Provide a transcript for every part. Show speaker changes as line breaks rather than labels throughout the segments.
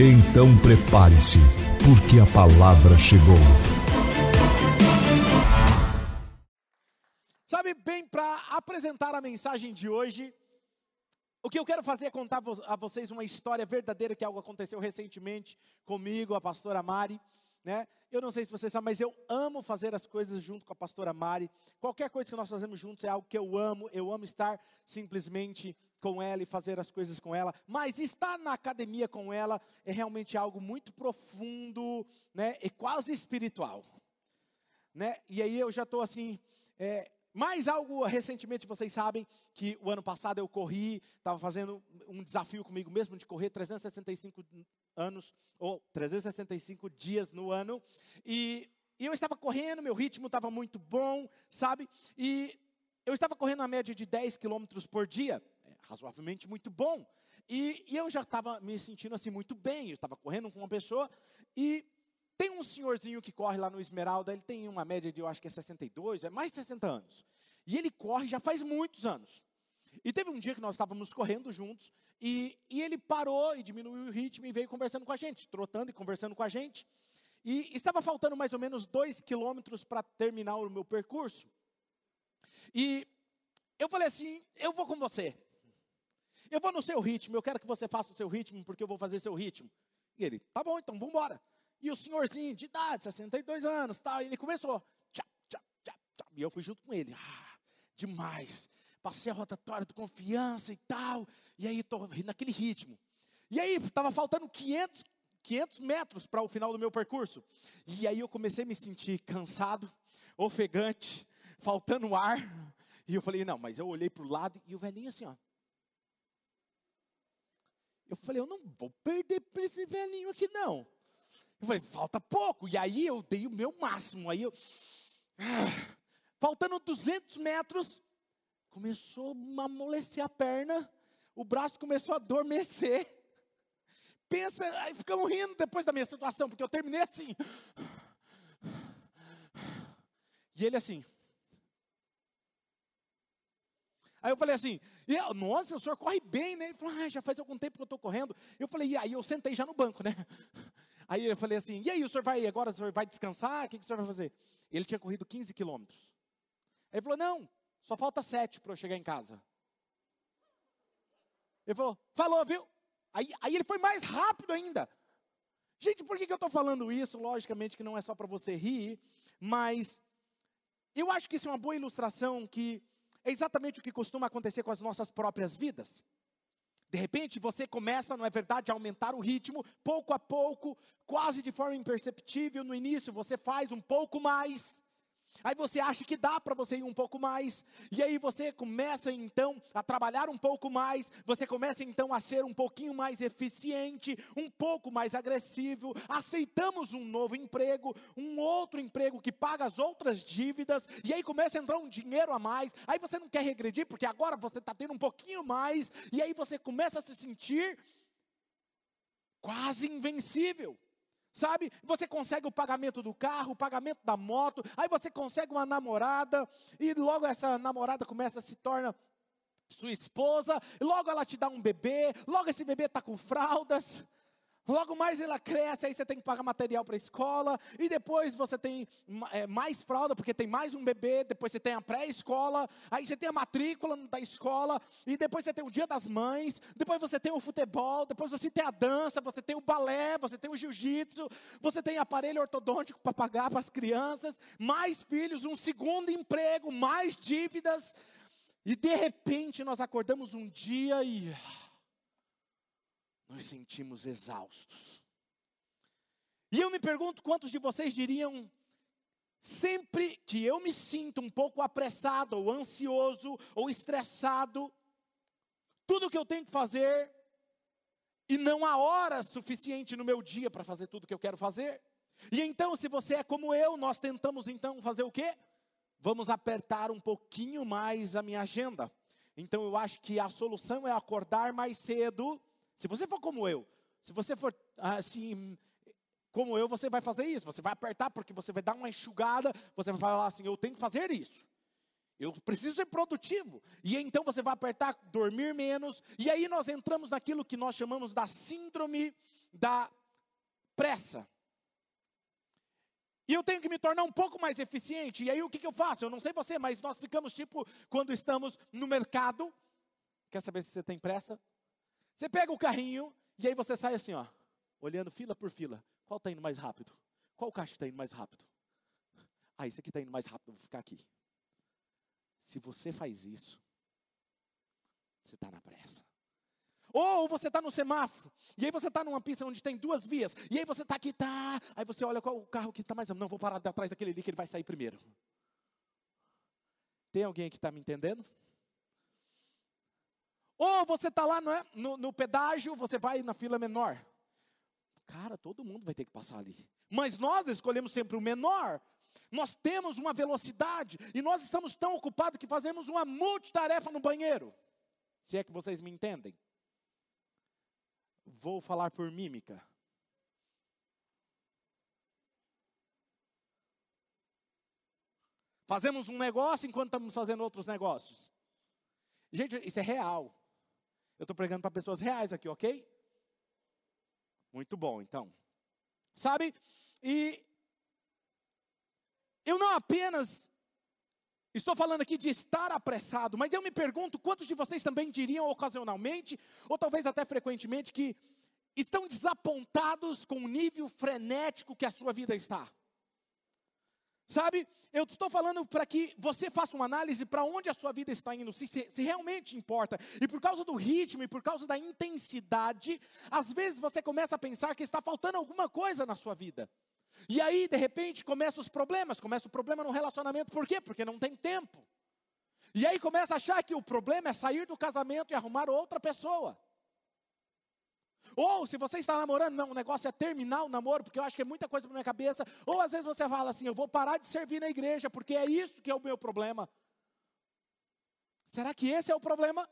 Então prepare-se, porque a palavra chegou.
Sabe, bem, para apresentar a mensagem de hoje, o que eu quero fazer é contar a vocês uma história verdadeira que algo aconteceu recentemente comigo, a pastora Mari. Né? Eu não sei se vocês sabem, mas eu amo fazer as coisas junto com a pastora Mari. Qualquer coisa que nós fazemos juntos é algo que eu amo. Eu amo estar simplesmente com ela e fazer as coisas com ela. Mas estar na academia com ela é realmente algo muito profundo, né? E quase espiritual, né? E aí eu já estou assim. É, mais algo recentemente, vocês sabem que o ano passado eu corri, estava fazendo um desafio comigo mesmo de correr 365 anos, ou 365 dias no ano, e, e eu estava correndo, meu ritmo estava muito bom, sabe? E eu estava correndo a média de 10 quilômetros por dia, é razoavelmente muito bom, e, e eu já estava me sentindo assim muito bem, eu estava correndo com uma pessoa, e tem um senhorzinho que corre lá no Esmeralda, ele tem uma média de, eu acho que é 62, é mais de 60 anos. E ele corre já faz muitos anos. E teve um dia que nós estávamos correndo juntos, e, e ele parou e diminuiu o ritmo e veio conversando com a gente, trotando e conversando com a gente. E estava faltando mais ou menos dois quilômetros para terminar o meu percurso. E eu falei assim: eu vou com você. Eu vou no seu ritmo, eu quero que você faça o seu ritmo, porque eu vou fazer seu ritmo. E ele, tá bom, então vamos embora. E o senhorzinho de idade, 62 anos, tal, ele começou. Tchá, tchá, tchá, e eu fui junto com ele. Ah, demais. Passei a rotatória de confiança e tal. E aí estou naquele ritmo. E aí estava faltando 500, 500 metros para o final do meu percurso. E aí eu comecei a me sentir cansado, ofegante, faltando ar. E eu falei, não, mas eu olhei para o lado e o velhinho assim, ó. Eu falei, eu não vou perder para esse velhinho aqui, não. Eu falei, falta pouco. E aí eu dei o meu máximo. Aí eu. Ah, faltando 200 metros, começou a amolecer a perna. O braço começou a adormecer. Pensa, aí ficamos rindo depois da minha situação, porque eu terminei assim. E ele assim. Aí eu falei assim, nossa, o senhor corre bem, né? Ele falou, ah, já faz algum tempo que eu estou correndo. Eu falei, e aí eu sentei já no banco, né? Aí eu falei assim: e aí, o senhor vai agora, o senhor vai descansar? O que, que o senhor vai fazer? Ele tinha corrido 15 quilômetros. Ele falou: não, só falta sete para eu chegar em casa. Ele falou: falou, viu? Aí, aí ele foi mais rápido ainda. Gente, por que, que eu estou falando isso? Logicamente que não é só para você rir, mas eu acho que isso é uma boa ilustração que é exatamente o que costuma acontecer com as nossas próprias vidas. De repente você começa, não é verdade, a aumentar o ritmo, pouco a pouco, quase de forma imperceptível. No início você faz um pouco mais, Aí você acha que dá para você ir um pouco mais, e aí você começa então a trabalhar um pouco mais, você começa então a ser um pouquinho mais eficiente, um pouco mais agressivo. Aceitamos um novo emprego, um outro emprego que paga as outras dívidas, e aí começa a entrar um dinheiro a mais. Aí você não quer regredir, porque agora você está tendo um pouquinho mais, e aí você começa a se sentir quase invencível sabe? Você consegue o pagamento do carro, o pagamento da moto, aí você consegue uma namorada, e logo essa namorada começa a se torna sua esposa, logo ela te dá um bebê, logo esse bebê está com fraldas. Logo mais ela cresce, aí você tem que pagar material para a escola, e depois você tem é, mais fralda, porque tem mais um bebê, depois você tem a pré-escola, aí você tem a matrícula da escola, e depois você tem o dia das mães, depois você tem o futebol, depois você tem a dança, você tem o balé, você tem o jiu-jitsu, você tem aparelho ortodôntico para pagar para as crianças, mais filhos, um segundo emprego, mais dívidas, e de repente nós acordamos um dia e nos sentimos exaustos. E eu me pergunto quantos de vocês diriam, sempre que eu me sinto um pouco apressado, ou ansioso, ou estressado, tudo que eu tenho que fazer E não há hora suficiente no meu dia para fazer tudo que eu quero fazer. E então, se você é como eu, nós tentamos então fazer o quê? Vamos apertar um pouquinho mais a minha agenda. Então eu acho que a solução é acordar mais cedo. Se você for como eu, se você for assim, como eu, você vai fazer isso. Você vai apertar porque você vai dar uma enxugada, você vai falar assim: eu tenho que fazer isso. Eu preciso ser produtivo. E então você vai apertar, dormir menos. E aí nós entramos naquilo que nós chamamos da síndrome da pressa. E eu tenho que me tornar um pouco mais eficiente. E aí o que, que eu faço? Eu não sei você, mas nós ficamos tipo quando estamos no mercado. Quer saber se você tem pressa? Você pega o carrinho e aí você sai assim, ó, olhando fila por fila. Qual está indo mais rápido? Qual caixa está indo mais rápido? Ah, esse aqui está indo mais rápido, vou ficar aqui. Se você faz isso, você está na pressa. Ou você está no semáforo, e aí você está numa pista onde tem duas vias, e aí você está aqui, tá, aí você olha qual o carro que está mais. Não, vou parar atrás daquele ali que ele vai sair primeiro. Tem alguém que está me entendendo? Ou você está lá é, no, no pedágio, você vai na fila menor. Cara, todo mundo vai ter que passar ali. Mas nós escolhemos sempre o menor, nós temos uma velocidade e nós estamos tão ocupados que fazemos uma multitarefa no banheiro. Se é que vocês me entendem. Vou falar por mímica. Fazemos um negócio enquanto estamos fazendo outros negócios. Gente, isso é real. Eu estou pregando para pessoas reais aqui, ok? Muito bom, então. Sabe? E eu não apenas estou falando aqui de estar apressado, mas eu me pergunto quantos de vocês também diriam ocasionalmente, ou talvez até frequentemente, que estão desapontados com o nível frenético que a sua vida está. Sabe, eu estou falando para que você faça uma análise para onde a sua vida está indo, se, se, se, realmente importa. E por causa do ritmo e por causa da intensidade, às vezes você começa a pensar que está faltando alguma coisa na sua vida. E aí, de repente, começam os problemas. Começa o problema no relacionamento. Por quê? Porque não tem tempo. E aí começa a achar que o problema é sair do casamento e arrumar outra pessoa. Ou se você está namorando, não, o negócio é terminar o namoro, porque eu acho que é muita coisa na minha cabeça. Ou às vezes você fala assim, eu vou parar de servir na igreja, porque é isso que é o meu problema. Será que esse é o problema?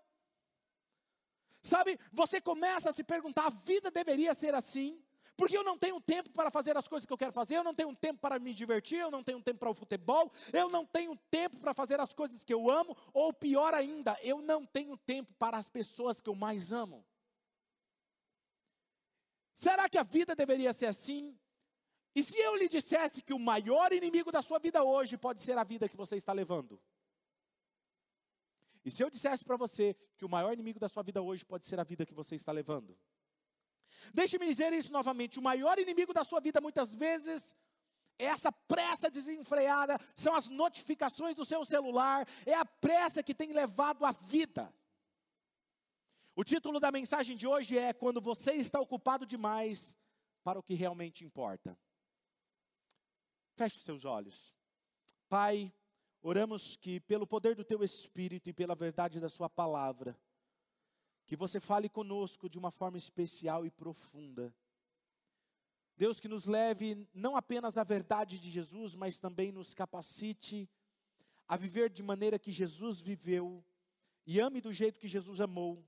Sabe, você começa a se perguntar, a vida deveria ser assim? Porque eu não tenho tempo para fazer as coisas que eu quero fazer, eu não tenho tempo para me divertir, eu não tenho tempo para o futebol, eu não tenho tempo para fazer as coisas que eu amo, ou pior ainda, eu não tenho tempo para as pessoas que eu mais amo. Será que a vida deveria ser assim? E se eu lhe dissesse que o maior inimigo da sua vida hoje pode ser a vida que você está levando? E se eu dissesse para você que o maior inimigo da sua vida hoje pode ser a vida que você está levando? Deixe-me dizer isso novamente: o maior inimigo da sua vida muitas vezes é essa pressa desenfreada, são as notificações do seu celular, é a pressa que tem levado a vida. O título da mensagem de hoje é Quando você está ocupado demais para o que realmente importa. Feche seus olhos. Pai, oramos que pelo poder do teu Espírito e pela verdade da Sua palavra, que você fale conosco de uma forma especial e profunda. Deus, que nos leve não apenas à verdade de Jesus, mas também nos capacite a viver de maneira que Jesus viveu e ame do jeito que Jesus amou.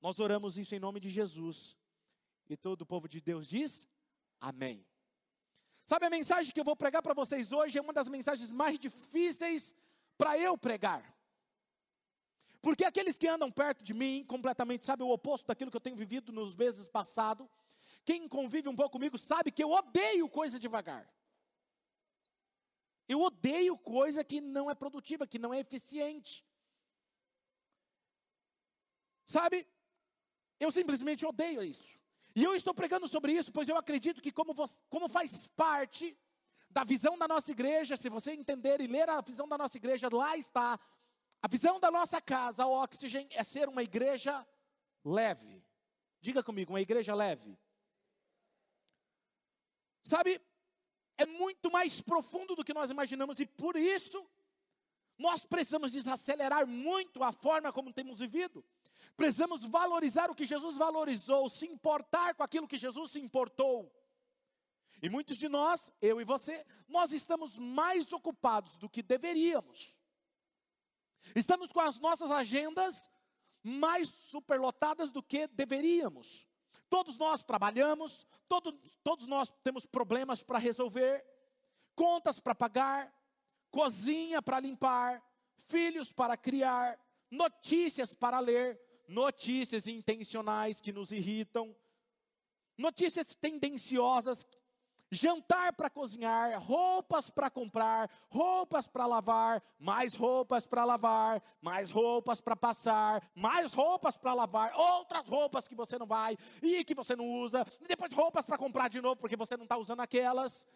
Nós oramos isso em nome de Jesus. E todo o povo de Deus diz: Amém. Sabe a mensagem que eu vou pregar para vocês hoje é uma das mensagens mais difíceis para eu pregar. Porque aqueles que andam perto de mim, completamente, sabe o oposto daquilo que eu tenho vivido nos meses passados. Quem convive um pouco comigo sabe que eu odeio coisa devagar. Eu odeio coisa que não é produtiva, que não é eficiente. Sabe? Eu simplesmente odeio isso. E eu estou pregando sobre isso, pois eu acredito que, como, você, como faz parte da visão da nossa igreja, se você entender e ler a visão da nossa igreja, lá está a visão da nossa casa, o Oxygen, é ser uma igreja leve. Diga comigo, uma igreja leve. Sabe, é muito mais profundo do que nós imaginamos e por isso nós precisamos desacelerar muito a forma como temos vivido. Precisamos valorizar o que Jesus valorizou, se importar com aquilo que Jesus se importou. E muitos de nós, eu e você, nós estamos mais ocupados do que deveríamos. Estamos com as nossas agendas mais superlotadas do que deveríamos. Todos nós trabalhamos, todo, todos nós temos problemas para resolver, contas para pagar, cozinha para limpar, filhos para criar, notícias para ler, notícias intencionais que nos irritam, notícias tendenciosas jantar para cozinhar, roupas para comprar, roupas para lavar, mais roupas para lavar, mais roupas para passar, mais roupas para lavar, outras roupas que você não vai e que você não usa, e depois roupas para comprar de novo porque você não está usando aquelas.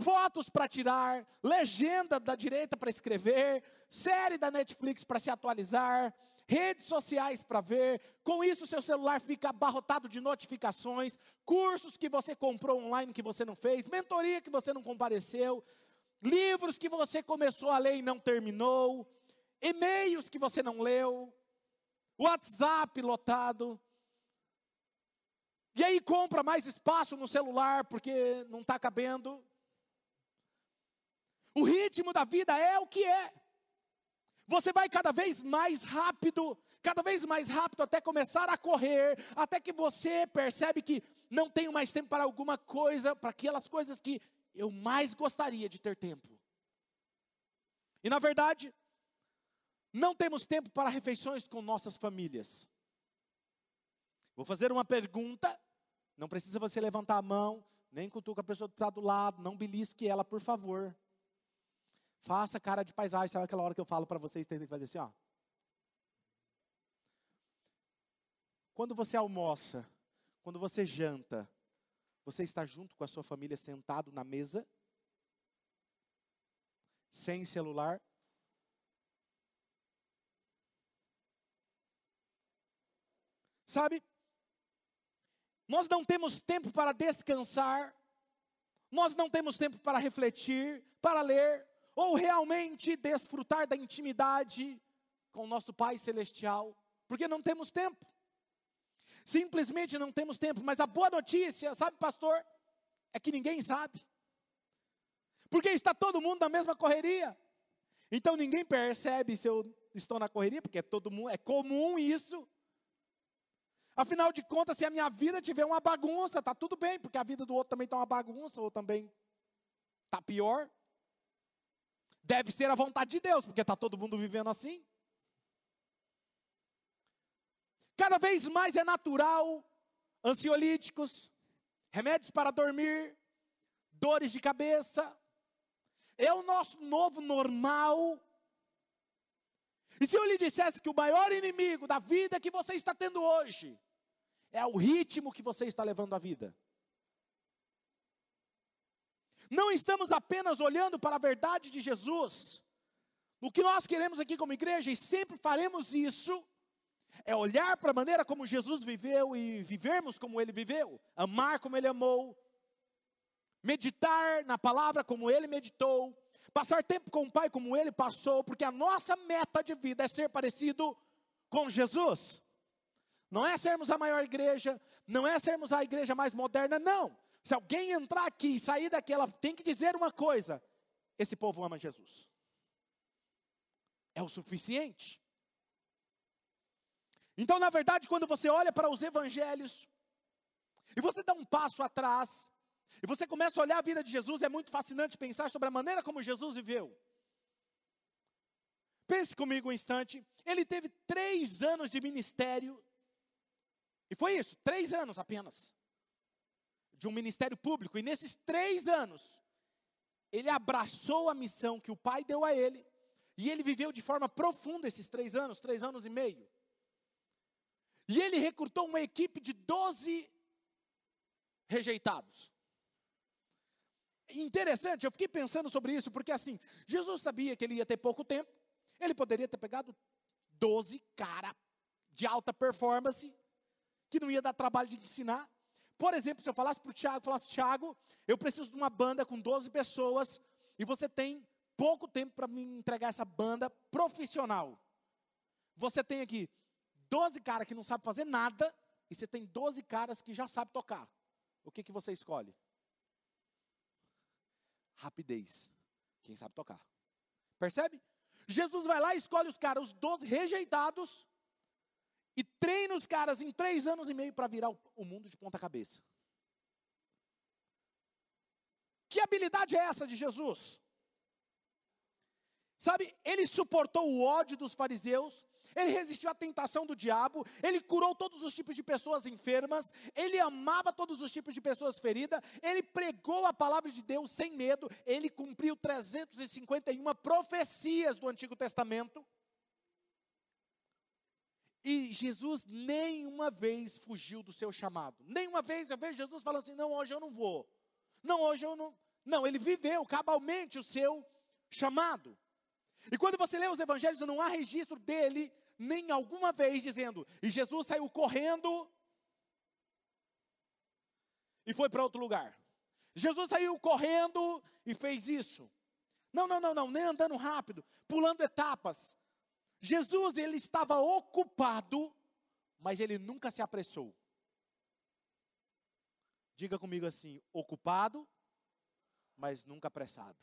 Fotos para tirar, legenda da direita para escrever, série da Netflix para se atualizar, redes sociais para ver, com isso seu celular fica abarrotado de notificações, cursos que você comprou online que você não fez, mentoria que você não compareceu, livros que você começou a ler e não terminou, e-mails que você não leu, WhatsApp lotado. E aí compra mais espaço no celular porque não está cabendo. O ritmo da vida é o que é. Você vai cada vez mais rápido, cada vez mais rápido até começar a correr, até que você percebe que não tenho mais tempo para alguma coisa, para aquelas coisas que eu mais gostaria de ter tempo. E na verdade, não temos tempo para refeições com nossas famílias. Vou fazer uma pergunta, não precisa você levantar a mão, nem cutuca a pessoa que está do lado, não belisque ela, por favor. Faça cara de paisagem. Sabe aquela hora que eu falo para vocês que fazer assim, ó? Quando você almoça, quando você janta, você está junto com a sua família sentado na mesa, sem celular? Sabe? Nós não temos tempo para descansar, nós não temos tempo para refletir, para ler, ou realmente desfrutar da intimidade com o nosso Pai Celestial, porque não temos tempo. Simplesmente não temos tempo, mas a boa notícia, sabe, pastor, é que ninguém sabe. Porque está todo mundo na mesma correria. Então ninguém percebe se eu estou na correria, porque é todo mundo, é comum isso. Afinal de contas, se a minha vida tiver uma bagunça, tá tudo bem, porque a vida do outro também está uma bagunça ou também tá pior. Deve ser a vontade de Deus, porque está todo mundo vivendo assim. Cada vez mais é natural ansiolíticos, remédios para dormir, dores de cabeça. É o nosso novo normal. E se eu lhe dissesse que o maior inimigo da vida que você está tendo hoje é o ritmo que você está levando a vida? Não estamos apenas olhando para a verdade de Jesus. O que nós queremos aqui como igreja, e sempre faremos isso, é olhar para a maneira como Jesus viveu e vivermos como ele viveu, amar como ele amou, meditar na palavra como ele meditou, passar tempo com o Pai como ele passou, porque a nossa meta de vida é ser parecido com Jesus. Não é sermos a maior igreja, não é sermos a igreja mais moderna, não. Se alguém entrar aqui e sair daqui, ela tem que dizer uma coisa: esse povo ama Jesus. É o suficiente. Então, na verdade, quando você olha para os evangelhos, e você dá um passo atrás, e você começa a olhar a vida de Jesus, é muito fascinante pensar sobre a maneira como Jesus viveu. Pense comigo um instante. Ele teve três anos de ministério. E foi isso, três anos apenas de um ministério público, e nesses três anos, ele abraçou a missão que o pai deu a ele, e ele viveu de forma profunda esses três anos, três anos e meio. E ele recrutou uma equipe de doze rejeitados. Interessante, eu fiquei pensando sobre isso, porque assim, Jesus sabia que ele ia ter pouco tempo, ele poderia ter pegado doze cara de alta performance, que não ia dar trabalho de ensinar, por exemplo, se eu falasse para o Tiago, falasse, Tiago, eu preciso de uma banda com 12 pessoas e você tem pouco tempo para me entregar essa banda profissional. você tem aqui 12 caras que não sabem fazer nada, e você tem 12 caras que já sabem tocar. O que, que você escolhe? Rapidez. Quem sabe tocar. Percebe? Jesus vai lá e escolhe os caras, os 12 rejeitados, e treina os caras em três anos e meio para virar o mundo de ponta cabeça. Que habilidade é essa de Jesus? Sabe, ele suportou o ódio dos fariseus, ele resistiu à tentação do diabo, ele curou todos os tipos de pessoas enfermas, ele amava todos os tipos de pessoas feridas, ele pregou a palavra de Deus sem medo, ele cumpriu 351 profecias do Antigo Testamento. E Jesus nenhuma vez fugiu do seu chamado. Nenhuma vez eu vejo Jesus falando assim: não, hoje eu não vou. Não, hoje eu não. Não, ele viveu cabalmente o seu chamado. E quando você lê os evangelhos, não há registro dele, nem alguma vez dizendo, e Jesus saiu correndo e foi para outro lugar. Jesus saiu correndo e fez isso. Não, não, não, não, nem andando rápido, pulando etapas. Jesus, ele estava ocupado, mas ele nunca se apressou. Diga comigo assim: ocupado, mas nunca apressado.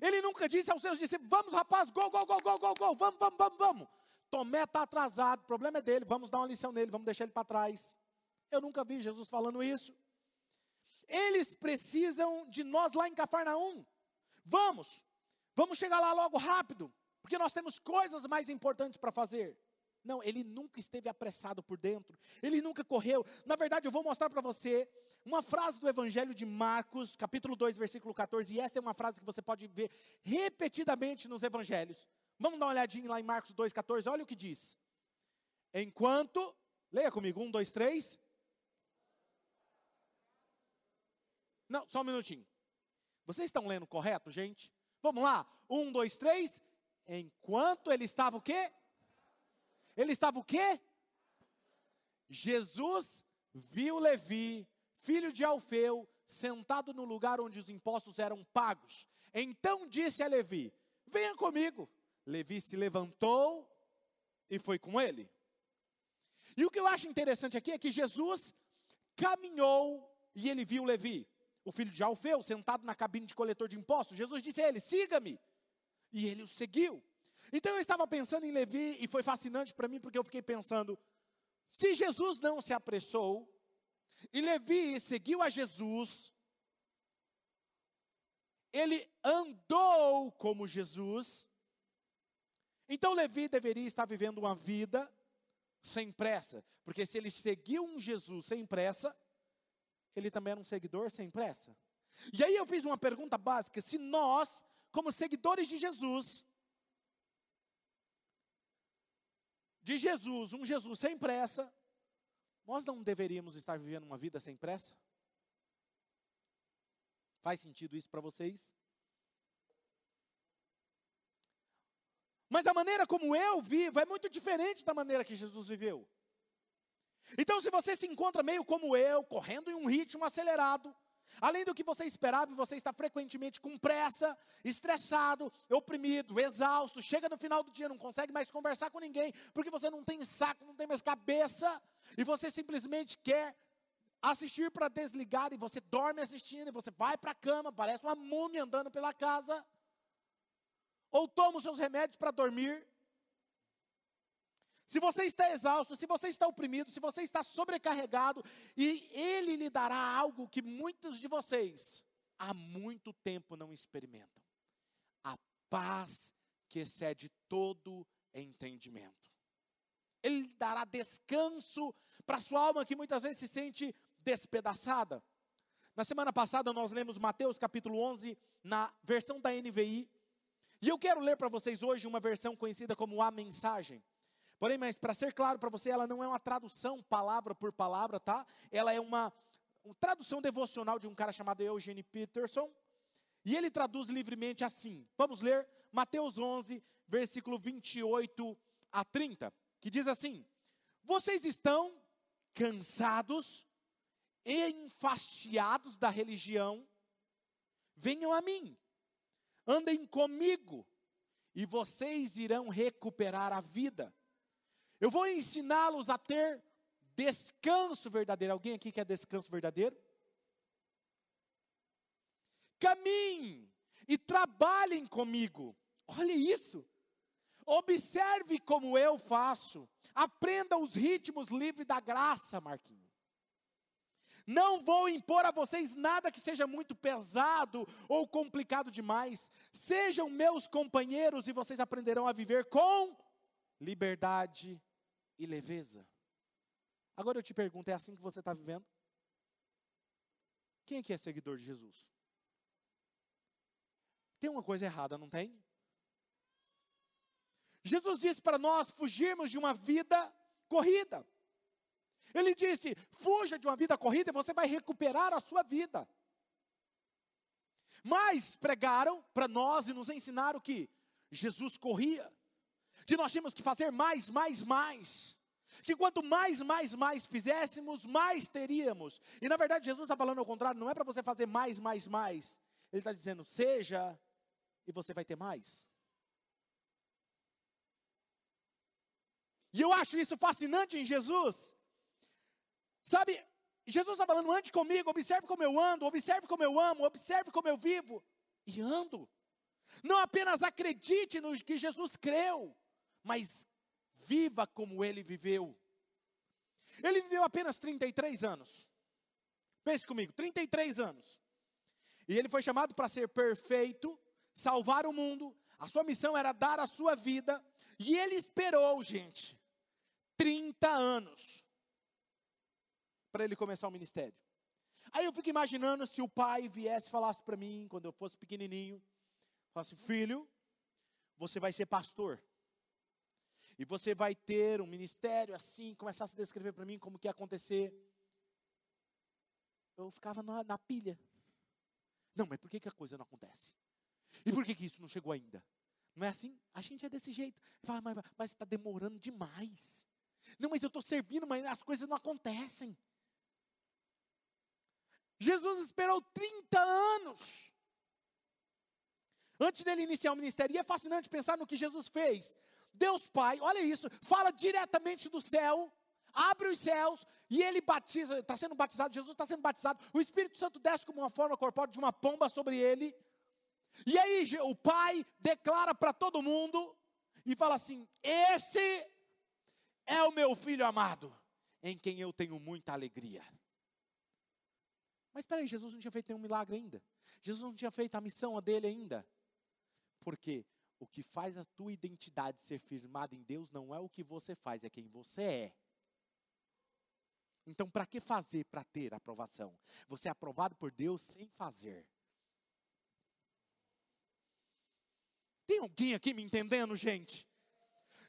Ele nunca disse aos seus discípulos: Vamos, rapaz, gol, gol, gol, gol, gol, vamos, vamos, vamos, vamos. Tomé está atrasado, o problema é dele, vamos dar uma lição nele, vamos deixar ele para trás. Eu nunca vi Jesus falando isso. Eles precisam de nós lá em Cafarnaum. Vamos, vamos chegar lá logo rápido, porque nós temos coisas mais importantes para fazer. Não, ele nunca esteve apressado por dentro, ele nunca correu. Na verdade, eu vou mostrar para você uma frase do Evangelho de Marcos, capítulo 2, versículo 14, e essa é uma frase que você pode ver repetidamente nos Evangelhos. Vamos dar uma olhadinha lá em Marcos 2, 14, olha o que diz. Enquanto, leia comigo, um, dois, três. Não, só um minutinho. Vocês estão lendo correto, gente? Vamos lá, um, dois, três. Enquanto ele estava o quê? Ele estava o quê? Jesus viu Levi, filho de Alfeu, sentado no lugar onde os impostos eram pagos. Então disse a Levi: Venha comigo. Levi se levantou e foi com ele. E o que eu acho interessante aqui é que Jesus caminhou e ele viu Levi, o filho de Alfeu, sentado na cabine de coletor de impostos. Jesus disse a ele: Siga-me. E ele o seguiu. Então eu estava pensando em Levi e foi fascinante para mim porque eu fiquei pensando: se Jesus não se apressou e Levi seguiu a Jesus, ele andou como Jesus, então Levi deveria estar vivendo uma vida sem pressa, porque se ele seguiu um Jesus sem pressa, ele também era um seguidor sem pressa. E aí eu fiz uma pergunta básica: se nós, como seguidores de Jesus, de Jesus, um Jesus sem pressa, nós não deveríamos estar vivendo uma vida sem pressa? Faz sentido isso para vocês? Mas a maneira como eu vivo é muito diferente da maneira que Jesus viveu. Então, se você se encontra meio como eu, correndo em um ritmo acelerado, Além do que você esperava, você está frequentemente com pressa, estressado, oprimido, exausto, chega no final do dia, não consegue mais conversar com ninguém, porque você não tem saco, não tem mais cabeça, e você simplesmente quer assistir para desligar, e você dorme assistindo, e você vai para a cama, parece uma múmia andando pela casa, ou toma os seus remédios para dormir, se você está exausto, se você está oprimido, se você está sobrecarregado, e Ele lhe dará algo que muitos de vocês há muito tempo não experimentam: a paz que excede todo entendimento. Ele dará descanso para a sua alma que muitas vezes se sente despedaçada. Na semana passada nós lemos Mateus capítulo 11 na versão da NVI. E eu quero ler para vocês hoje uma versão conhecida como a mensagem. Porém, mas para ser claro para você, ela não é uma tradução palavra por palavra, tá? Ela é uma, uma tradução devocional de um cara chamado Eugene Peterson. E ele traduz livremente assim. Vamos ler Mateus 11, versículo 28 a 30, que diz assim: Vocês estão cansados e enfastiados da religião? Venham a mim, andem comigo e vocês irão recuperar a vida. Eu vou ensiná-los a ter descanso verdadeiro. Alguém aqui quer descanso verdadeiro? Caminhem e trabalhem comigo. Olha isso. Observe como eu faço. Aprenda os ritmos livres da graça, Marquinhos. Não vou impor a vocês nada que seja muito pesado ou complicado demais. Sejam meus companheiros e vocês aprenderão a viver com liberdade e leveza. Agora eu te pergunto: é assim que você está vivendo? Quem aqui é seguidor de Jesus? Tem uma coisa errada, não tem? Jesus disse para nós fugirmos de uma vida corrida. Ele disse: fuja de uma vida corrida e você vai recuperar a sua vida. Mas pregaram para nós e nos ensinaram que Jesus corria, que nós tínhamos que fazer mais, mais, mais. Que quanto mais, mais, mais fizéssemos, mais teríamos. E na verdade, Jesus está falando ao contrário, não é para você fazer mais, mais, mais. Ele está dizendo, seja e você vai ter mais. E eu acho isso fascinante em Jesus. Sabe, Jesus está falando, ande comigo, observe como eu ando, observe como eu amo, observe como eu vivo. E ando. Não apenas acredite no que Jesus creu, mas viva como ele viveu. Ele viveu apenas 33 anos. Pense comigo, 33 anos. E ele foi chamado para ser perfeito, salvar o mundo. A sua missão era dar a sua vida. E ele esperou, gente, 30 anos para ele começar o ministério. Aí eu fico imaginando se o pai viesse e falasse para mim, quando eu fosse pequenininho, falasse, filho, você vai ser pastor. E você vai ter um ministério assim, começasse a descrever para mim como que ia acontecer. Eu ficava na, na pilha. Não, mas por que, que a coisa não acontece? E por que, que isso não chegou ainda? Não é assim? A gente é desse jeito. Fala, mas está demorando demais. Não, mas eu estou servindo, mas as coisas não acontecem. Jesus esperou 30 anos antes dele iniciar o ministério. E é fascinante pensar no que Jesus fez. Deus Pai, olha isso, fala diretamente do céu, abre os céus e ele batiza, está sendo batizado, Jesus está sendo batizado, o Espírito Santo desce como uma forma corpórea de uma pomba sobre ele. E aí o Pai declara para todo mundo e fala assim: Esse é o meu filho amado, em quem eu tenho muita alegria. Mas espera aí, Jesus não tinha feito nenhum milagre ainda. Jesus não tinha feito a missão dele ainda. Porque o que faz a tua identidade ser firmada em Deus não é o que você faz, é quem você é. Então, para que fazer para ter aprovação? Você é aprovado por Deus sem fazer. Tem alguém aqui me entendendo, gente?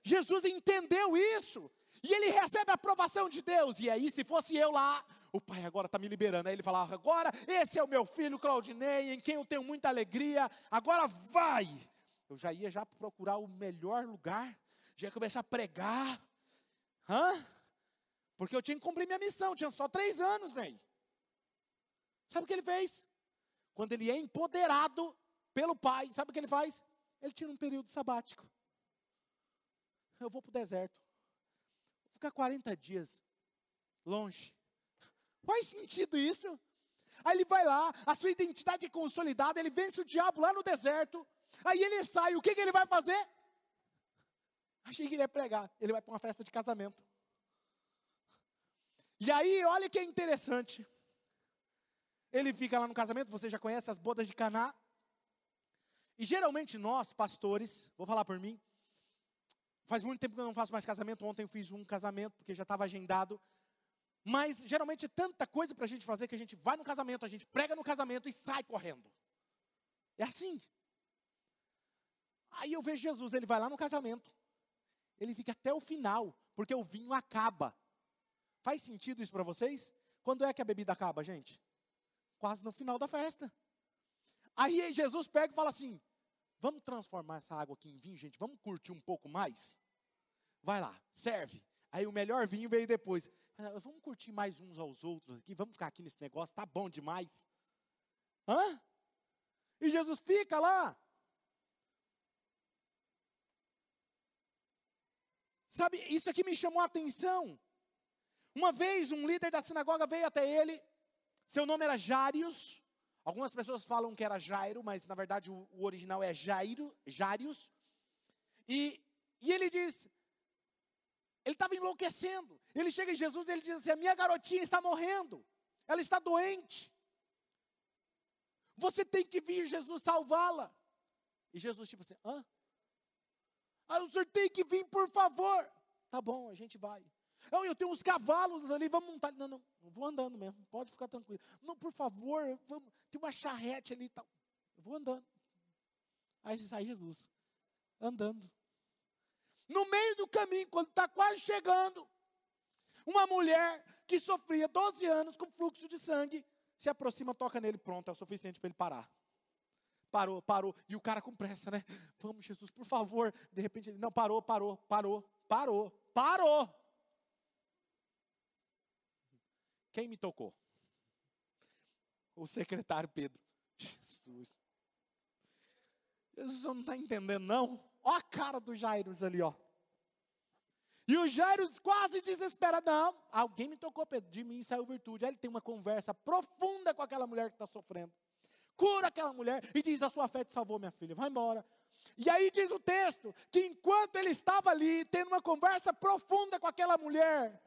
Jesus entendeu isso. E ele recebe a aprovação de Deus. E aí, se fosse eu lá, o pai agora está me liberando. Aí ele falava: agora, esse é o meu filho Claudinei, em quem eu tenho muita alegria. Agora vai. Eu já ia já procurar o melhor lugar, já ia começar a pregar. Hã? Porque eu tinha que cumprir minha missão, tinha só três anos, velho. Sabe o que ele fez? Quando ele é empoderado pelo pai, sabe o que ele faz? Ele tira um período sabático. Eu vou para o deserto. Vou ficar 40 dias longe. Faz sentido isso? Aí ele vai lá, a sua identidade é consolidada, ele vence o diabo lá no deserto. Aí ele sai, o que, que ele vai fazer? Achei que ele ia pregar. Ele vai para uma festa de casamento. E aí, olha que é interessante. Ele fica lá no casamento, você já conhece as bodas de Caná. E geralmente nós, pastores, vou falar por mim, faz muito tempo que eu não faço mais casamento. Ontem eu fiz um casamento, porque já estava agendado. Mas geralmente é tanta coisa para a gente fazer que a gente vai no casamento, a gente prega no casamento e sai correndo. É assim. Aí eu vejo Jesus, ele vai lá no casamento. Ele fica até o final, porque o vinho acaba. Faz sentido isso para vocês? Quando é que a bebida acaba, gente? Quase no final da festa. Aí Jesus pega e fala assim: Vamos transformar essa água aqui em vinho, gente? Vamos curtir um pouco mais? Vai lá, serve. Aí o melhor vinho veio depois. Vamos curtir mais uns aos outros aqui, vamos ficar aqui nesse negócio, tá bom demais. Hã? E Jesus fica lá. Sabe, isso aqui me chamou a atenção. Uma vez um líder da sinagoga veio até ele, seu nome era Jarius. Algumas pessoas falam que era Jairo, mas na verdade o, o original é Jairo, Jarius. E, e ele diz, ele estava enlouquecendo. Ele chega em Jesus e ele diz assim: A minha garotinha está morrendo, ela está doente. Você tem que vir, Jesus, salvá-la. E Jesus, tipo assim: Hã? Ah, o senhor tem que vir, por favor. Tá bom, a gente vai. Não, eu tenho uns cavalos ali, vamos montar. Não, não, vou andando mesmo, pode ficar tranquilo. Não, por favor, vamos, tem uma charrete ali e tal. Eu vou andando. Aí sai Jesus, andando. No meio do caminho, quando está quase chegando, uma mulher que sofria 12 anos com fluxo de sangue se aproxima, toca nele, pronto, é o suficiente para ele parar. Parou, parou. E o cara com pressa, né? Vamos, Jesus, por favor. De repente ele, não, parou, parou, parou, parou, parou. Quem me tocou? O secretário Pedro. Jesus. Jesus não está entendendo, não. Ó a cara do Jairo ali, ó. E o Jairo quase desesperado. Não, alguém me tocou, Pedro. De mim saiu virtude. Aí ele tem uma conversa profunda com aquela mulher que está sofrendo. Cura aquela mulher e diz: A sua fé te salvou, minha filha. Vai embora. E aí diz o texto que enquanto ele estava ali, tendo uma conversa profunda com aquela mulher,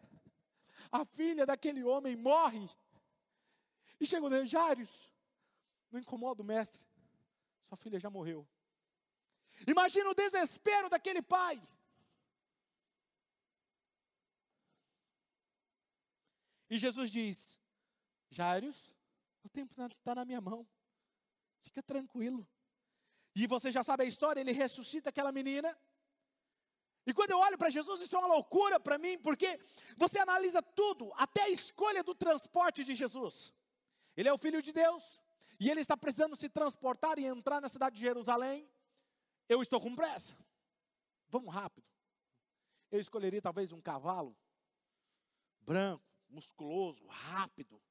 a filha daquele homem morre. E chegou nele, Jairus, não incomoda o mestre, sua filha já morreu. Imagina o desespero daquele pai. E Jesus diz: Jairus, o tempo está na minha mão, fica tranquilo. E você já sabe a história, ele ressuscita aquela menina, e quando eu olho para Jesus, isso é uma loucura para mim, porque você analisa tudo, até a escolha do transporte de Jesus. Ele é o Filho de Deus, e ele está precisando se transportar e entrar na cidade de Jerusalém. Eu estou com pressa. Vamos rápido. Eu escolheria talvez um cavalo branco, musculoso, rápido.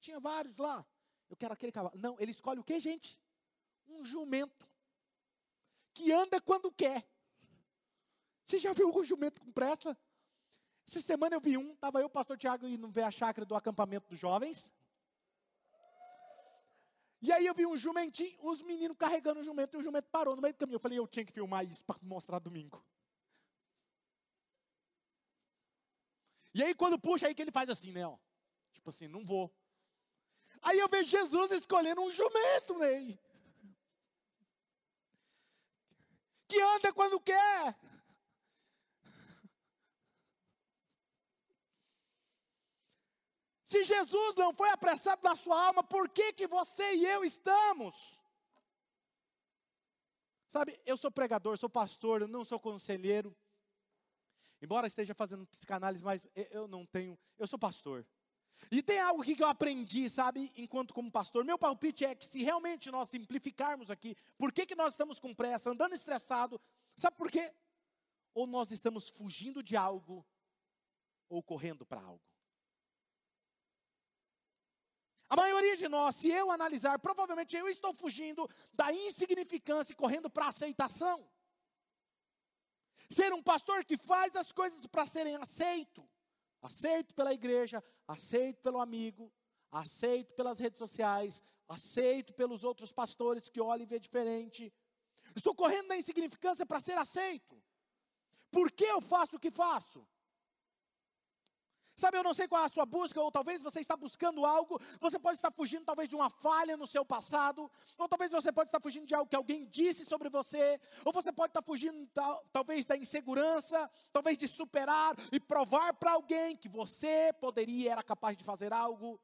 Tinha vários lá. Eu quero aquele cavalo. Não, ele escolhe o que, gente? Um jumento que anda quando quer. Você já viu algum jumento com pressa? Essa semana eu vi um, estava eu, o pastor Tiago, indo ver a chácara do acampamento dos jovens. E aí eu vi um jumentinho, os meninos carregando o jumento, e o jumento parou no meio do caminho. Eu falei, eu tinha que filmar isso para mostrar domingo. E aí quando puxa, aí que ele faz assim, né? Ó. Tipo assim, não vou. Aí eu vejo Jesus escolhendo um jumento, Ney. Que anda quando quer. Se Jesus não foi apressado na sua alma, por que, que você e eu estamos? Sabe, eu sou pregador, sou pastor, eu não sou conselheiro. Embora esteja fazendo psicanálise, mas eu não tenho, eu sou pastor. E tem algo aqui que eu aprendi, sabe, enquanto como pastor. Meu palpite é que se realmente nós simplificarmos aqui, por que, que nós estamos com pressa, andando estressado, sabe por quê? Ou nós estamos fugindo de algo, ou correndo para algo. A maioria de nós, se eu analisar, provavelmente eu estou fugindo da insignificância e correndo para a aceitação. Ser um pastor que faz as coisas para serem aceito. Aceito pela igreja, aceito pelo amigo, aceito pelas redes sociais, aceito pelos outros pastores que olham e vê diferente. Estou correndo da insignificância para ser aceito. Por que eu faço o que faço? Sabe, eu não sei qual é a sua busca, ou talvez você está buscando algo, você pode estar fugindo talvez de uma falha no seu passado, ou talvez você pode estar fugindo de algo que alguém disse sobre você, ou você pode estar fugindo tal, talvez da insegurança, talvez de superar e provar para alguém que você poderia, era capaz de fazer algo.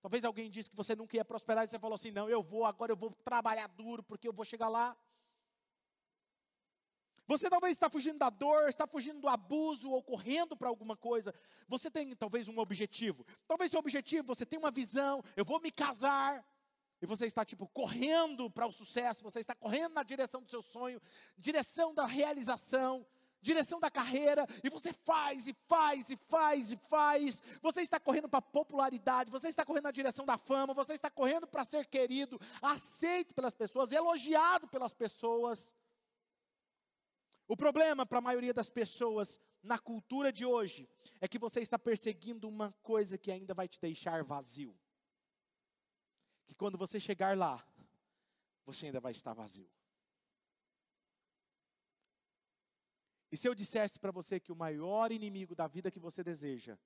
Talvez alguém disse que você nunca ia prosperar e você falou assim: não, eu vou, agora eu vou trabalhar duro porque eu vou chegar lá. Você talvez está fugindo da dor, está fugindo do abuso ou correndo para alguma coisa. Você tem talvez um objetivo. Talvez seu objetivo, você tem uma visão, eu vou me casar. E você está tipo correndo para o sucesso, você está correndo na direção do seu sonho, direção da realização, direção da carreira, e você faz e faz e faz e faz. Você está correndo para popularidade, você está correndo na direção da fama, você está correndo para ser querido, aceito pelas pessoas, elogiado pelas pessoas. O problema para a maioria das pessoas na cultura de hoje é que você está perseguindo uma coisa que ainda vai te deixar vazio. Que quando você chegar lá, você ainda vai estar vazio. E se eu dissesse para você que o maior inimigo da vida que você deseja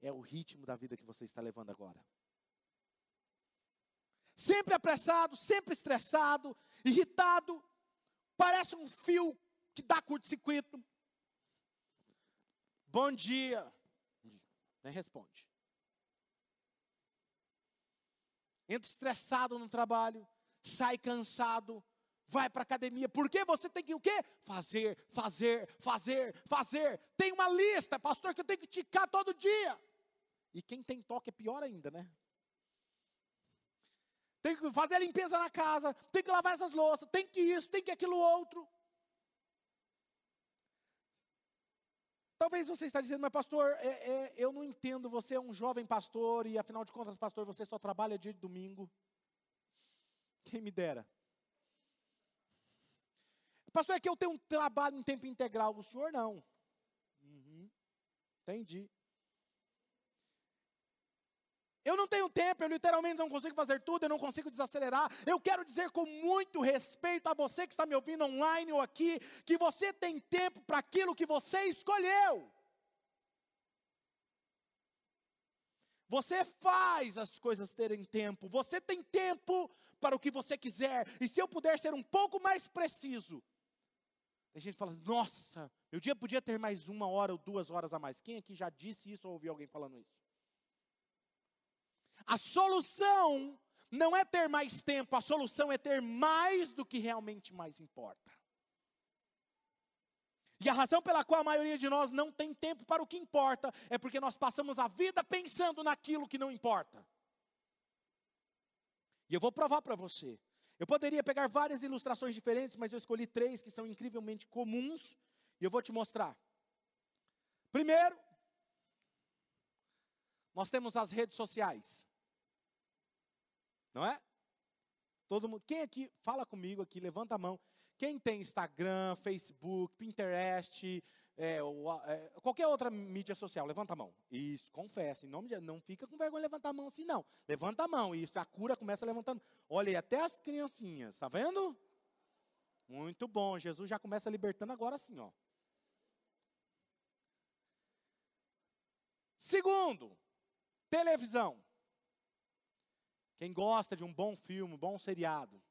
é o ritmo da vida que você está levando agora? Sempre apressado, sempre estressado, irritado, parece um fio que dá curto-circuito. Bom dia. Nem responde. Entra estressado no trabalho, sai cansado, vai para academia. Porque você tem que o quê? Fazer, fazer, fazer, fazer. Tem uma lista, pastor, que eu tenho que ticar todo dia. E quem tem toque é pior ainda, né? Tem que fazer a limpeza na casa, tem que lavar essas louças, tem que isso, tem que aquilo outro. Talvez você está dizendo, mas pastor, é, é, eu não entendo, você é um jovem pastor e afinal de contas, pastor, você só trabalha dia de domingo. Quem me dera. Pastor, é que eu tenho um trabalho em tempo integral, o senhor não. Uhum. Entendi. Eu não tenho tempo, eu literalmente não consigo fazer tudo, eu não consigo desacelerar. Eu quero dizer com muito respeito a você que está me ouvindo online ou aqui, que você tem tempo para aquilo que você escolheu. Você faz as coisas terem tempo, você tem tempo para o que você quiser, e se eu puder ser um pouco mais preciso, a gente fala, nossa, meu dia podia ter mais uma hora ou duas horas a mais. Quem aqui já disse isso ou ouviu alguém falando isso? A solução não é ter mais tempo, a solução é ter mais do que realmente mais importa. E a razão pela qual a maioria de nós não tem tempo para o que importa é porque nós passamos a vida pensando naquilo que não importa. E eu vou provar para você. Eu poderia pegar várias ilustrações diferentes, mas eu escolhi três que são incrivelmente comuns e eu vou te mostrar. Primeiro, nós temos as redes sociais. Não é? Todo mundo, quem aqui, fala comigo aqui, levanta a mão. Quem tem Instagram, Facebook, Pinterest, é, é, qualquer outra mídia social, levanta a mão. Isso, confessa, em nome de não fica com vergonha de levantar a mão assim, não. Levanta a mão, isso, a cura começa levantando. Olha aí, até as criancinhas, está vendo? Muito bom, Jesus já começa libertando agora assim, ó. Segundo, televisão. Quem gosta de um bom filme, bom seriado.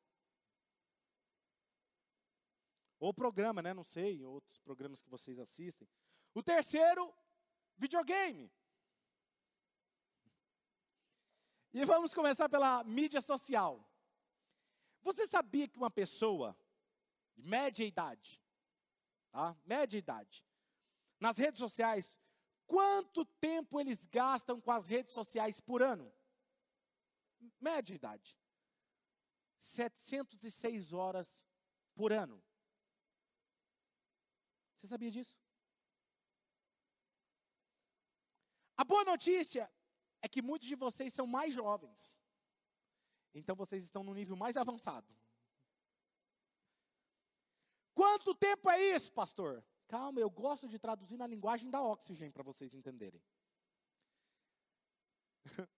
Ou programa, né? Não sei, outros programas que vocês assistem. O terceiro, videogame. E vamos começar pela mídia social. Você sabia que uma pessoa de média idade, tá? Média idade, nas redes sociais, quanto tempo eles gastam com as redes sociais por ano? Média idade. 706 horas por ano. Você sabia disso? A boa notícia é que muitos de vocês são mais jovens. Então vocês estão no nível mais avançado. Quanto tempo é isso, pastor? Calma, eu gosto de traduzir na linguagem da oxigênio para vocês entenderem.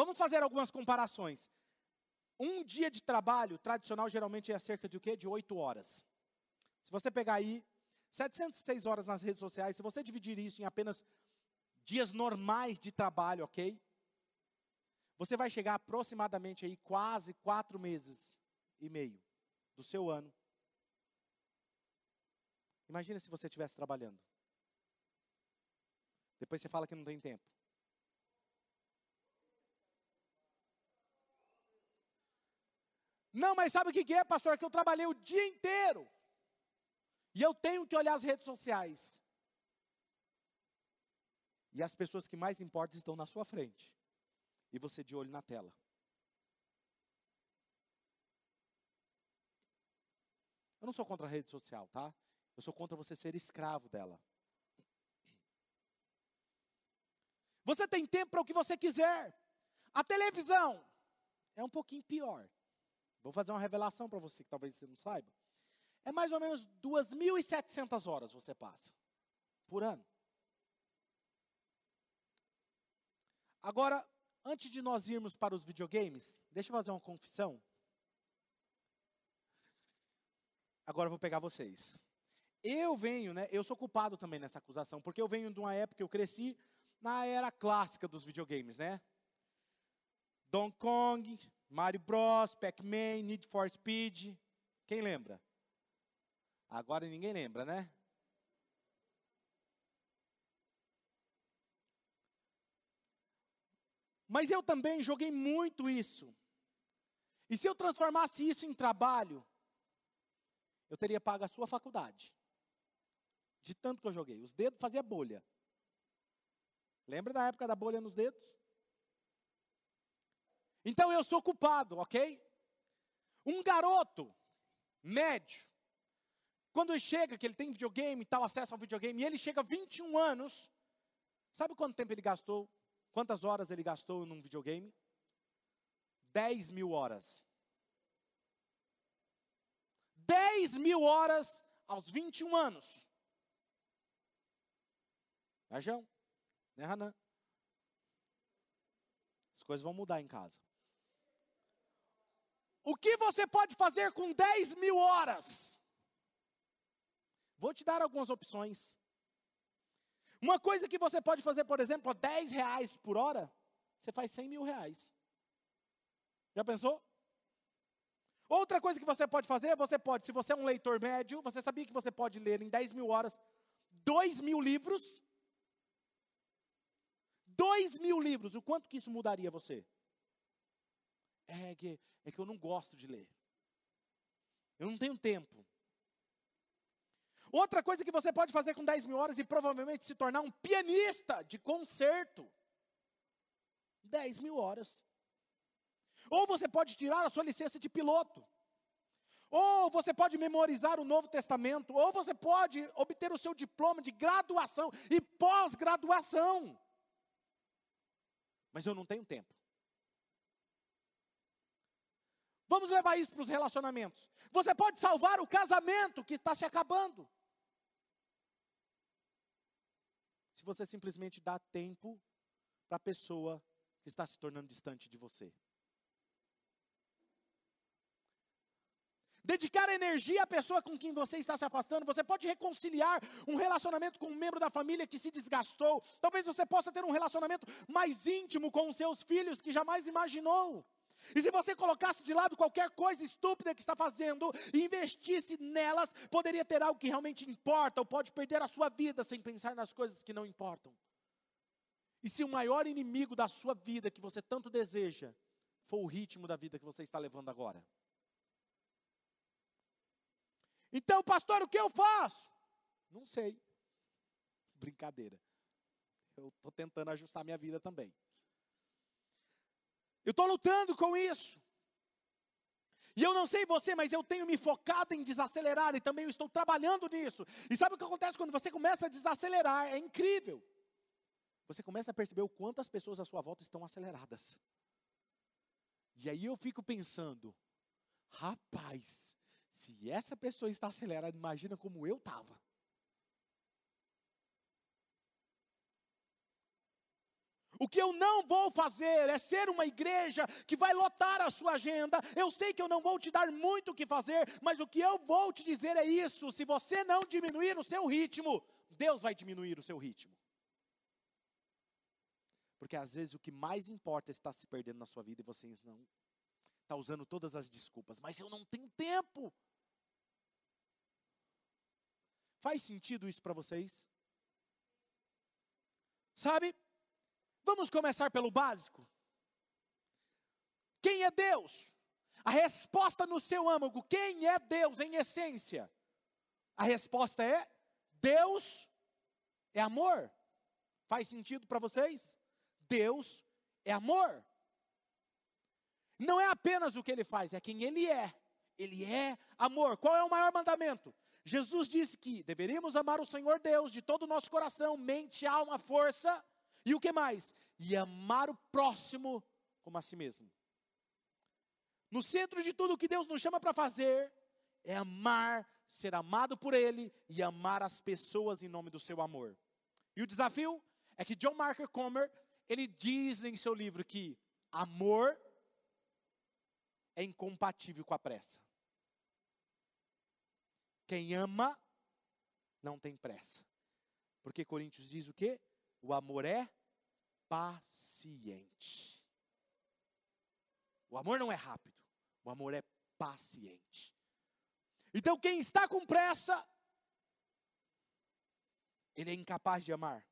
Vamos fazer algumas comparações. Um dia de trabalho tradicional geralmente é cerca de o quê? De 8 horas. Se você pegar aí 706 horas nas redes sociais, se você dividir isso em apenas dias normais de trabalho, ok? Você vai chegar aproximadamente aí quase quatro meses e meio do seu ano. Imagina se você estivesse trabalhando. Depois você fala que não tem tempo. Não, mas sabe o que é, pastor? Que eu trabalhei o dia inteiro. E eu tenho que olhar as redes sociais. E as pessoas que mais importam estão na sua frente. E você de olho na tela. Eu não sou contra a rede social, tá? Eu sou contra você ser escravo dela. Você tem tempo para o que você quiser. A televisão é um pouquinho pior. Vou fazer uma revelação para você que talvez você não saiba. É mais ou menos 2.700 horas você passa por ano. Agora, antes de nós irmos para os videogames, deixa eu fazer uma confissão. Agora eu vou pegar vocês. Eu venho, né? Eu sou culpado também nessa acusação, porque eu venho de uma época que eu cresci na era clássica dos videogames, né? Donkey Kong, Mario Bros, Pac-Man, Need for Speed. Quem lembra? Agora ninguém lembra, né? Mas eu também joguei muito isso. E se eu transformasse isso em trabalho, eu teria pago a sua faculdade. De tanto que eu joguei. Os dedos faziam bolha. Lembra da época da bolha nos dedos? Então eu sou culpado, ok? Um garoto médio, quando ele chega, que ele tem videogame e tal, acesso ao videogame, e ele chega a 21 anos, sabe quanto tempo ele gastou? Quantas horas ele gastou num videogame? 10 mil horas. 10 mil horas aos 21 anos. Né, João? Né, Hanan? As coisas vão mudar em casa. O que você pode fazer com 10 mil horas? Vou te dar algumas opções. Uma coisa que você pode fazer, por exemplo, a 10 reais por hora, você faz 100 mil reais. Já pensou? Outra coisa que você pode fazer, você pode, se você é um leitor médio, você sabia que você pode ler em 10 mil horas 2 mil livros? 2 mil livros, o quanto que isso mudaria você? É que, é que eu não gosto de ler. Eu não tenho tempo. Outra coisa que você pode fazer com 10 mil horas e provavelmente se tornar um pianista de concerto. 10 mil horas. Ou você pode tirar a sua licença de piloto. Ou você pode memorizar o Novo Testamento. Ou você pode obter o seu diploma de graduação e pós-graduação. Mas eu não tenho tempo. Vamos levar isso para os relacionamentos. Você pode salvar o casamento que está se acabando. Se você simplesmente dá tempo para a pessoa que está se tornando distante de você. Dedicar energia à pessoa com quem você está se afastando. Você pode reconciliar um relacionamento com um membro da família que se desgastou. Talvez você possa ter um relacionamento mais íntimo com os seus filhos que jamais imaginou. E se você colocasse de lado qualquer coisa estúpida que está fazendo e investisse nelas, poderia ter algo que realmente importa, ou pode perder a sua vida sem pensar nas coisas que não importam. E se o maior inimigo da sua vida que você tanto deseja for o ritmo da vida que você está levando agora? Então, pastor, o que eu faço? Não sei. Brincadeira. Eu estou tentando ajustar minha vida também. Eu estou lutando com isso. E eu não sei você, mas eu tenho me focado em desacelerar e também eu estou trabalhando nisso. E sabe o que acontece quando você começa a desacelerar? É incrível. Você começa a perceber o quanto as pessoas à sua volta estão aceleradas. E aí eu fico pensando, rapaz, se essa pessoa está acelerada, imagina como eu estava. O que eu não vou fazer é ser uma igreja que vai lotar a sua agenda. Eu sei que eu não vou te dar muito o que fazer, mas o que eu vou te dizer é isso: se você não diminuir o seu ritmo, Deus vai diminuir o seu ritmo. Porque às vezes o que mais importa é estar se perdendo na sua vida e você não está usando todas as desculpas. Mas eu não tenho tempo. Faz sentido isso para vocês? Sabe? Vamos começar pelo básico. Quem é Deus? A resposta no seu âmago, quem é Deus em essência? A resposta é: Deus é amor. Faz sentido para vocês? Deus é amor. Não é apenas o que ele faz, é quem ele é. Ele é amor. Qual é o maior mandamento? Jesus disse que deveríamos amar o Senhor Deus de todo o nosso coração, mente, alma, força e o que mais? E amar o próximo como a si mesmo. No centro de tudo o que Deus nos chama para fazer é amar ser amado por Ele e amar as pessoas em nome do seu amor. E o desafio é que John Marker Comer, ele diz em seu livro que amor é incompatível com a pressa. Quem ama não tem pressa. Porque Coríntios diz o quê? O amor é paciente. O amor não é rápido, o amor é paciente. Então, quem está com pressa, ele é incapaz de amar.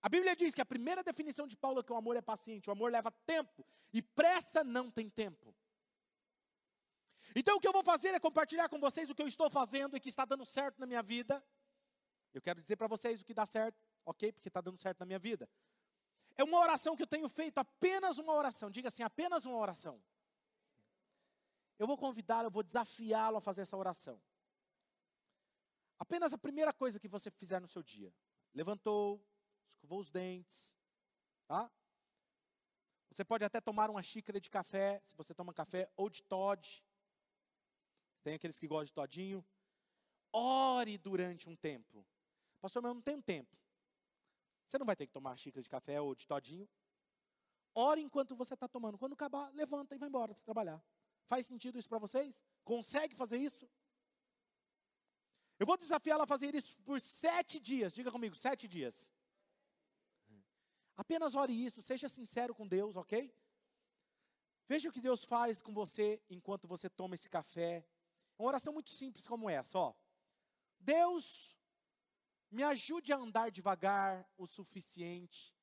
A Bíblia diz que a primeira definição de Paulo é que o amor é paciente, o amor leva tempo, e pressa não tem tempo. Então, o que eu vou fazer é compartilhar com vocês o que eu estou fazendo e que está dando certo na minha vida. Eu quero dizer para vocês o que dá certo, ok? Porque está dando certo na minha vida. É uma oração que eu tenho feito, apenas uma oração. Diga assim, apenas uma oração. Eu vou convidá-lo, eu vou desafiá-lo a fazer essa oração. Apenas a primeira coisa que você fizer no seu dia. Levantou, escovou os dentes, tá? Você pode até tomar uma xícara de café, se você toma café, ou de Todd. Tem aqueles que gostam de todinho. Ore durante um tempo. Pastor, mas eu não tenho tempo. Você não vai ter que tomar xícara de café ou de todinho. Ore enquanto você está tomando. Quando acabar, levanta e vai embora trabalhar. Faz sentido isso para vocês? Consegue fazer isso? Eu vou desafiá-la a fazer isso por sete dias. Diga comigo, sete dias. Apenas ore isso, seja sincero com Deus, ok? Veja o que Deus faz com você enquanto você toma esse café. Uma oração muito simples como essa, ó. Deus, me ajude a andar devagar o suficiente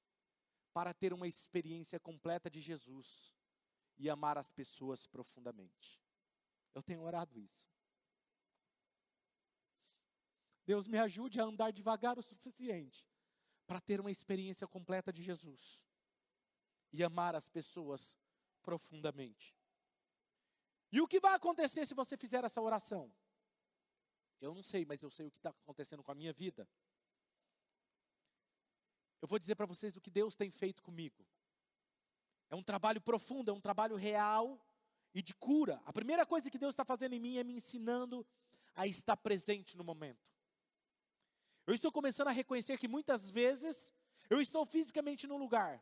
para ter uma experiência completa de Jesus e amar as pessoas profundamente. Eu tenho orado isso. Deus me ajude a andar devagar o suficiente para ter uma experiência completa de Jesus e amar as pessoas profundamente. E o que vai acontecer se você fizer essa oração? Eu não sei, mas eu sei o que está acontecendo com a minha vida. Eu vou dizer para vocês o que Deus tem feito comigo. É um trabalho profundo, é um trabalho real e de cura. A primeira coisa que Deus está fazendo em mim é me ensinando a estar presente no momento. Eu estou começando a reconhecer que muitas vezes eu estou fisicamente no lugar,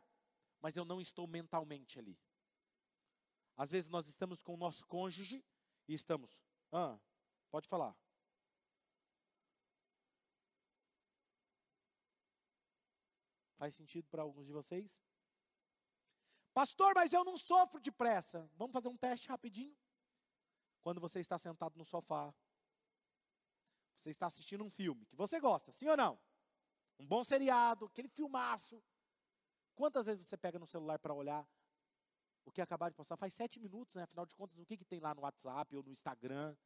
mas eu não estou mentalmente ali. Às vezes nós estamos com o nosso cônjuge e estamos, ah, pode falar. Faz sentido para alguns de vocês? Pastor, mas eu não sofro de pressa. Vamos fazer um teste rapidinho? Quando você está sentado no sofá, você está assistindo um filme que você gosta, sim ou não? Um bom seriado, aquele filmaço. Quantas vezes você pega no celular para olhar o que acabaram de postar? Faz sete minutos, né? Afinal de contas, o que, que tem lá no WhatsApp ou no Instagram?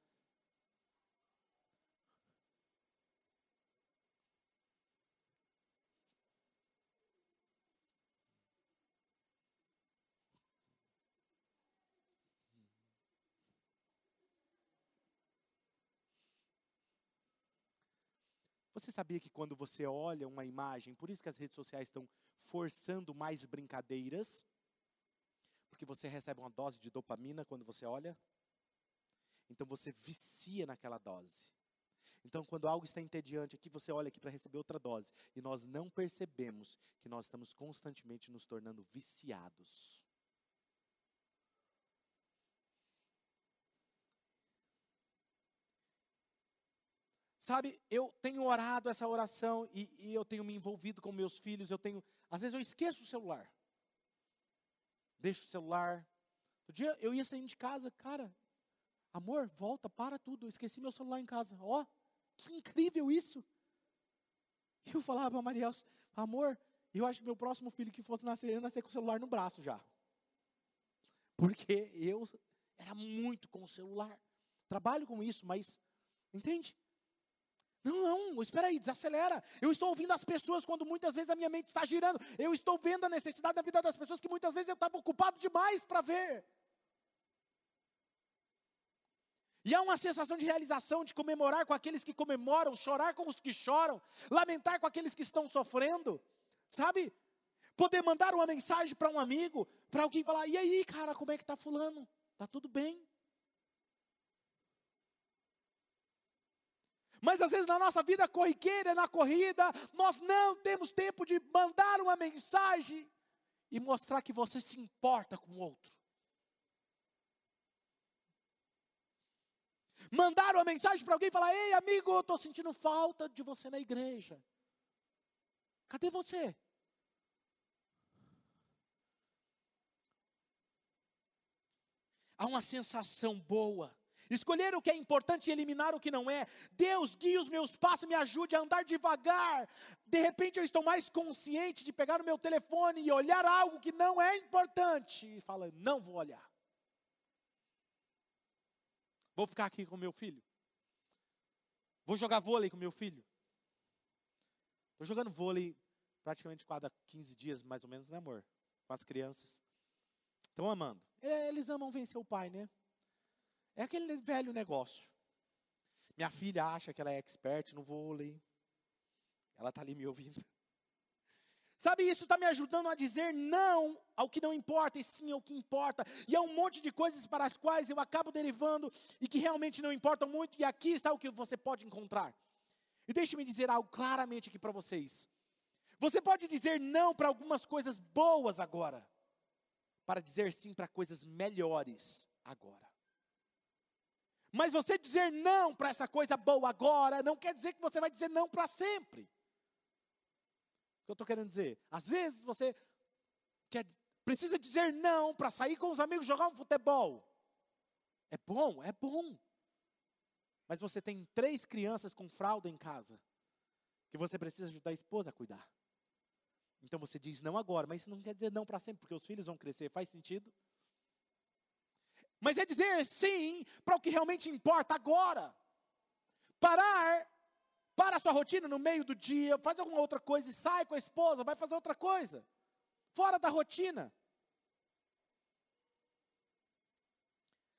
Sabia que quando você olha uma imagem, por isso que as redes sociais estão forçando mais brincadeiras? Porque você recebe uma dose de dopamina quando você olha? Então você vicia naquela dose. Então, quando algo está entediante aqui, você olha aqui para receber outra dose. E nós não percebemos que nós estamos constantemente nos tornando viciados. Sabe, eu tenho orado essa oração e, e, eu tenho me envolvido com meus filhos. Eu tenho, às vezes eu esqueço o celular. Deixo o celular. Um dia eu ia saindo de casa, cara, amor, volta, para tudo. Eu esqueci meu celular em casa. Ó, oh, que incrível isso. E eu falava para Maria, amor, eu acho que meu próximo filho que fosse nascer, ia nascer com o celular no braço já. Porque eu era muito com o celular. Trabalho com isso, mas, entende? Não, não, espera aí, desacelera. Eu estou ouvindo as pessoas quando muitas vezes a minha mente está girando. Eu estou vendo a necessidade da vida das pessoas que muitas vezes eu estava ocupado demais para ver. E há uma sensação de realização, de comemorar com aqueles que comemoram, chorar com os que choram, lamentar com aqueles que estão sofrendo, sabe? Poder mandar uma mensagem para um amigo, para alguém falar: e aí, cara, como é que está Fulano? Está tudo bem? Mas às vezes na nossa vida corriqueira, na corrida, nós não temos tempo de mandar uma mensagem e mostrar que você se importa com o outro. Mandar uma mensagem para alguém e falar: Ei, amigo, eu estou sentindo falta de você na igreja. Cadê você? Há uma sensação boa. Escolher o que é importante e eliminar o que não é. Deus guie os meus passos, me ajude a andar devagar. De repente eu estou mais consciente de pegar o meu telefone e olhar algo que não é importante. E fala, não vou olhar. Vou ficar aqui com meu filho. Vou jogar vôlei com meu filho. Estou jogando vôlei praticamente cada 15 dias, mais ou menos, né, amor? Com as crianças. Estão amando. É, eles amam vencer o pai, né? É aquele velho negócio. Minha filha acha que ela é expert no vôlei. Ela está ali me ouvindo. Sabe, isso está me ajudando a dizer não ao que não importa e sim ao que importa. E há um monte de coisas para as quais eu acabo derivando e que realmente não importam muito. E aqui está o que você pode encontrar. E deixe-me dizer algo claramente aqui para vocês. Você pode dizer não para algumas coisas boas agora, para dizer sim para coisas melhores agora. Mas você dizer não para essa coisa boa agora, não quer dizer que você vai dizer não para sempre. O que eu estou querendo dizer? Às vezes você quer, precisa dizer não para sair com os amigos jogar um futebol. É bom, é bom. Mas você tem três crianças com fralda em casa, que você precisa ajudar a esposa a cuidar. Então você diz não agora, mas isso não quer dizer não para sempre, porque os filhos vão crescer. Faz sentido? Mas é dizer sim para o que realmente importa agora. Parar, para a sua rotina no meio do dia, faz alguma outra coisa e sai com a esposa, vai fazer outra coisa. Fora da rotina.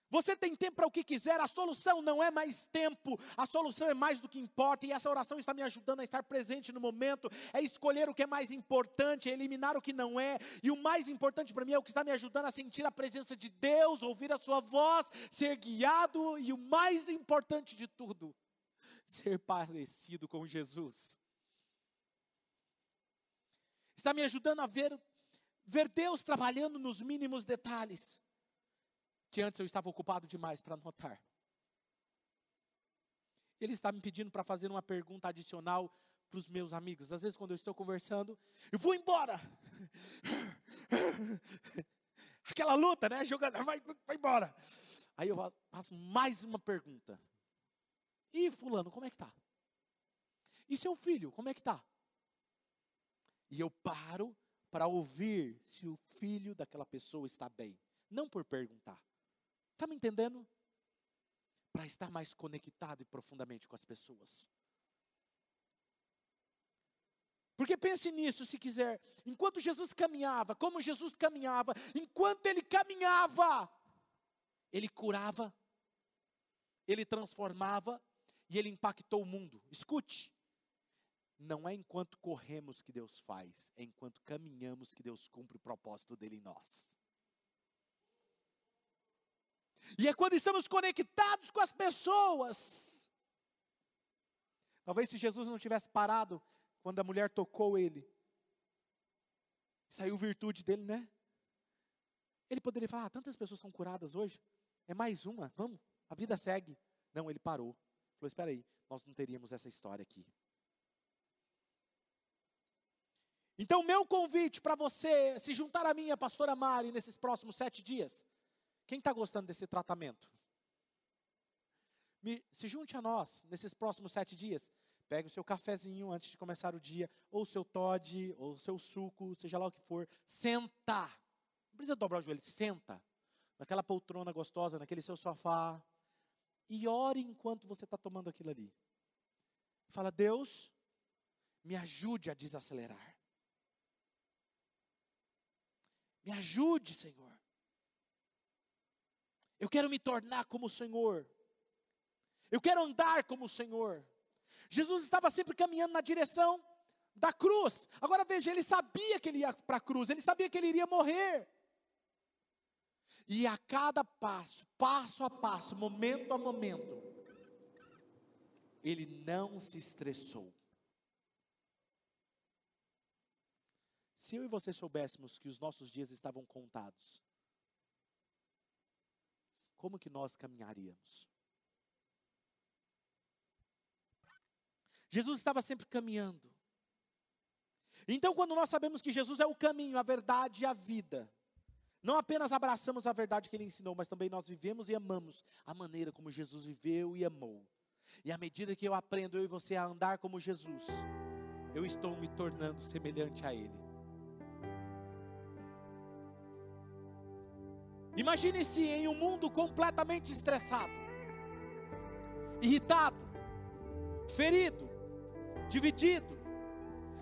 Você tem tempo para o que quiser, a solução não é mais tempo, a solução é mais do que importa, e essa oração está me ajudando a estar presente no momento, é escolher o que é mais importante, é eliminar o que não é, e o mais importante para mim é o que está me ajudando a sentir a presença de Deus, ouvir a Sua voz, ser guiado, e o mais importante de tudo, ser parecido com Jesus. Está me ajudando a ver, ver Deus trabalhando nos mínimos detalhes que antes eu estava ocupado demais para notar. Ele está me pedindo para fazer uma pergunta adicional para os meus amigos. Às vezes, quando eu estou conversando, eu vou embora. Aquela luta, né? Jogando, vai, vai embora. Aí eu faço mais uma pergunta. E fulano, como é que tá? E seu filho, como é que tá? E eu paro para ouvir se o filho daquela pessoa está bem, não por perguntar. Está me entendendo? Para estar mais conectado e profundamente com as pessoas. Porque pense nisso, se quiser. Enquanto Jesus caminhava, como Jesus caminhava, enquanto ele caminhava, ele curava, ele transformava e ele impactou o mundo. Escute. Não é enquanto corremos que Deus faz, é enquanto caminhamos que Deus cumpre o propósito dele em nós. E é quando estamos conectados com as pessoas. Talvez se Jesus não tivesse parado quando a mulher tocou ele, saiu virtude dele, né? Ele poderia falar: ah, tantas pessoas são curadas hoje, é mais uma, vamos, a vida segue. Não, ele parou. Falou: espera aí, nós não teríamos essa história aqui. Então, meu convite para você se juntar a mim, a pastora Mari, nesses próximos sete dias, quem está gostando desse tratamento? Me, se junte a nós nesses próximos sete dias. Pegue o seu cafezinho antes de começar o dia, ou o seu Todd, ou o seu suco, seja lá o que for. Senta. Não precisa dobrar o joelho, senta. Naquela poltrona gostosa, naquele seu sofá. E ore enquanto você está tomando aquilo ali. Fala, Deus, me ajude a desacelerar. Me ajude, Senhor. Eu quero me tornar como o Senhor. Eu quero andar como o Senhor. Jesus estava sempre caminhando na direção da cruz. Agora veja, ele sabia que ele ia para a cruz, ele sabia que ele iria morrer. E a cada passo, passo a passo, momento a momento, ele não se estressou. Se eu e você soubéssemos que os nossos dias estavam contados, como que nós caminharíamos? Jesus estava sempre caminhando. Então, quando nós sabemos que Jesus é o caminho, a verdade e a vida, não apenas abraçamos a verdade que ele ensinou, mas também nós vivemos e amamos a maneira como Jesus viveu e amou. E à medida que eu aprendo, eu e você, a andar como Jesus, eu estou me tornando semelhante a Ele. Imagine-se em um mundo completamente estressado, irritado, ferido, dividido.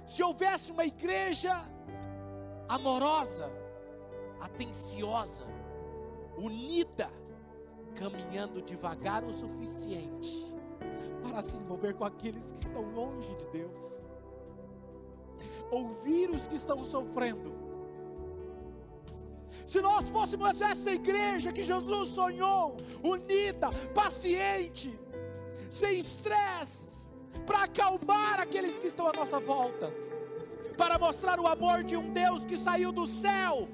Se houvesse uma igreja amorosa, atenciosa, unida, caminhando devagar o suficiente para se envolver com aqueles que estão longe de Deus, ouvir os que estão sofrendo, se nós fôssemos essa igreja que Jesus sonhou, unida, paciente, sem estresse, para acalmar aqueles que estão à nossa volta, para mostrar o amor de um Deus que saiu do céu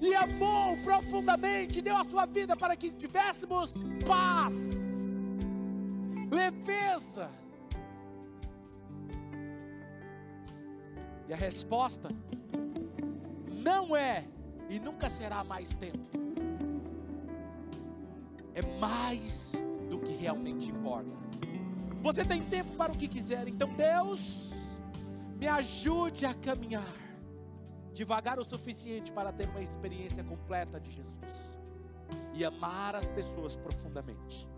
e amou profundamente, deu a sua vida para que tivéssemos paz, leveza. E a resposta não é e nunca será mais tempo. É mais do que realmente importa. Você tem tempo para o que quiser, então Deus me ajude a caminhar devagar o suficiente para ter uma experiência completa de Jesus e amar as pessoas profundamente.